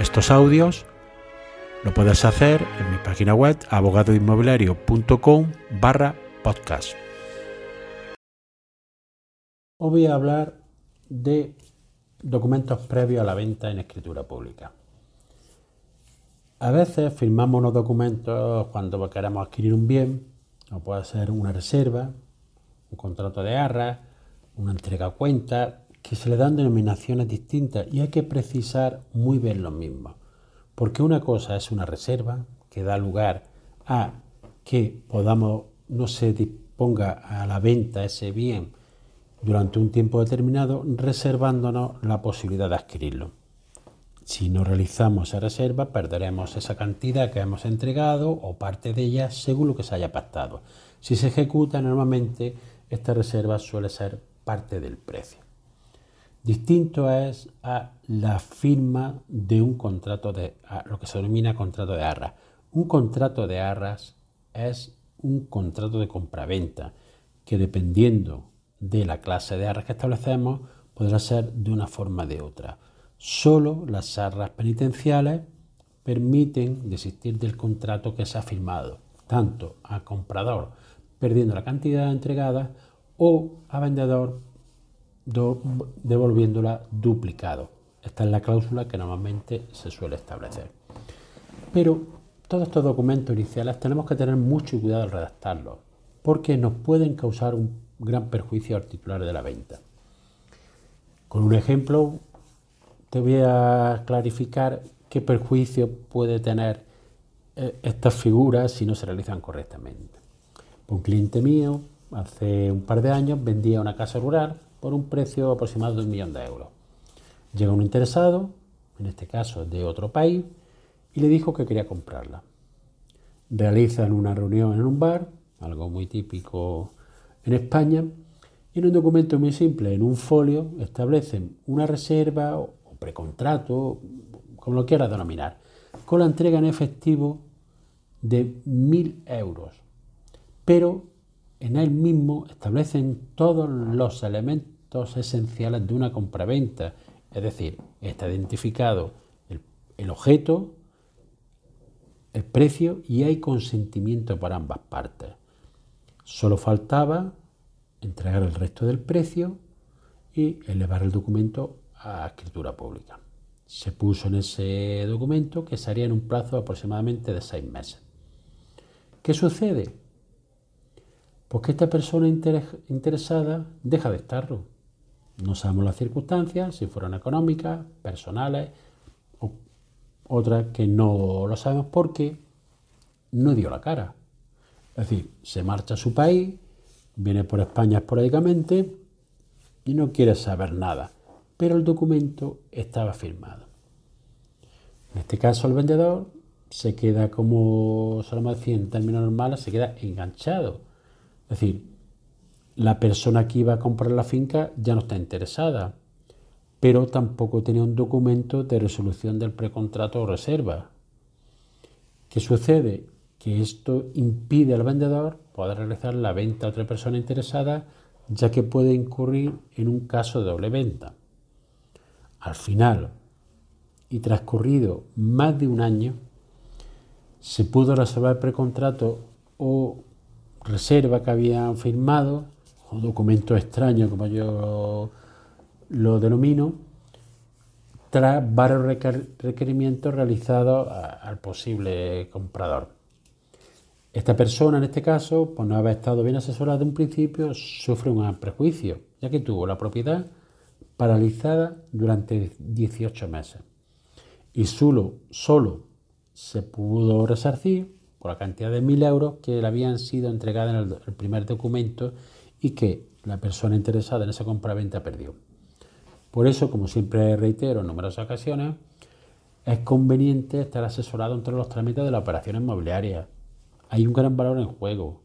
estos audios lo puedes hacer en mi página web abogadoinmobiliario.com barra podcast. Hoy voy a hablar de documentos previos a la venta en escritura pública. A veces firmamos unos documentos cuando queremos adquirir un bien, o puede ser una reserva, un contrato de arras, una entrega a cuenta, que se le dan denominaciones distintas y hay que precisar muy bien los mismos. Porque una cosa es una reserva que da lugar a que podamos, no se disponga a la venta ese bien durante un tiempo determinado, reservándonos la posibilidad de adquirirlo. Si no realizamos esa reserva, perderemos esa cantidad que hemos entregado o parte de ella según lo que se haya pactado. Si se ejecuta, normalmente esta reserva suele ser parte del precio. Distinto es a la firma de un contrato de lo que se denomina contrato de arras. Un contrato de arras es un contrato de compraventa que dependiendo de la clase de arras que establecemos podrá ser de una forma o de otra. Solo las arras penitenciales permiten desistir del contrato que se ha firmado, tanto a comprador perdiendo la cantidad entregada o a vendedor devolviéndola duplicado. Esta es la cláusula que normalmente se suele establecer. Pero todos estos documentos iniciales tenemos que tener mucho cuidado al redactarlos, porque nos pueden causar un gran perjuicio al titular de la venta. Con un ejemplo, te voy a clarificar qué perjuicio puede tener eh, estas figuras si no se realizan correctamente. Un cliente mío, hace un par de años, vendía una casa rural por un precio aproximado de un millón de euros. Llega un interesado, en este caso de otro país, y le dijo que quería comprarla. Realizan una reunión en un bar, algo muy típico en España, y en un documento muy simple, en un folio, establecen una reserva o precontrato, como lo quieras denominar, con la entrega en efectivo de mil euros. Pero en él mismo establecen todos los elementos esenciales de una compraventa, es decir, está identificado el, objeto, el precio y hay consentimiento para ambas partes. Solo faltaba entregar el resto del precio y elevar el documento a escritura pública. Se puso en ese documento que se haría en un plazo aproximadamente de seis meses. ¿Qué sucede? Pues que esta persona interesada deja de estarlo. No sabemos las circunstancias, si fueron económicas, personales, o otras que no lo sabemos porque no dio la cara. Es decir, se marcha a su país, viene por España esporádicamente y no quiere saber nada, pero el documento estaba firmado. En este caso el vendedor se queda como solemos decir en términos normales, se queda enganchado es decir, la persona que iba a comprar la finca ya no está interesada, pero tampoco tenía un documento de resolución del precontrato o reserva. ¿Qué sucede? Que esto impide al vendedor poder realizar la venta a otra persona interesada, ya que puede incurrir en un caso de doble venta. Al final, y transcurrido más de un año, se pudo reservar el precontrato o reserva que habían firmado, o documento extraño como yo lo denomino, tras varios requerimientos realizados al posible comprador. Esta persona, en este caso, por no haber estado bien asesorada de un principio, sufre un prejuicio, ya que tuvo la propiedad paralizada durante 18 meses. Y solo, solo se pudo resarcir por la cantidad de mil euros que le habían sido entregadas en el, primer documento y que la persona interesada en esa compraventa perdió. Por eso, como siempre reitero en numerosas ocasiones, es conveniente estar asesorado entre los trámites de las operaciones inmobiliarias. Hay un gran valor en juego.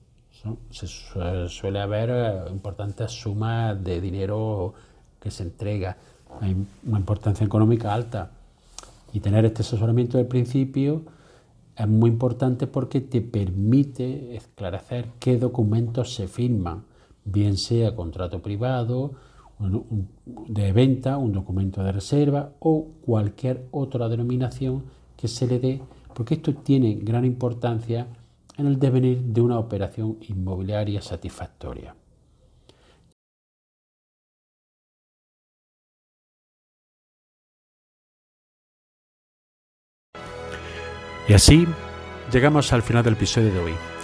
Se suele haber eh, importantes sumas de dinero que se entrega. Hay una importancia económica alta. Y tener este asesoramiento del principio es muy importante porque te permite esclarecer qué documentos se firman, bien sea contrato privado, de venta, un documento de reserva o cualquier otra denominación que se le dé, porque esto tiene gran importancia en el devenir de una operación inmobiliaria satisfactoria. Y así llegamos al final del episodio de hoy.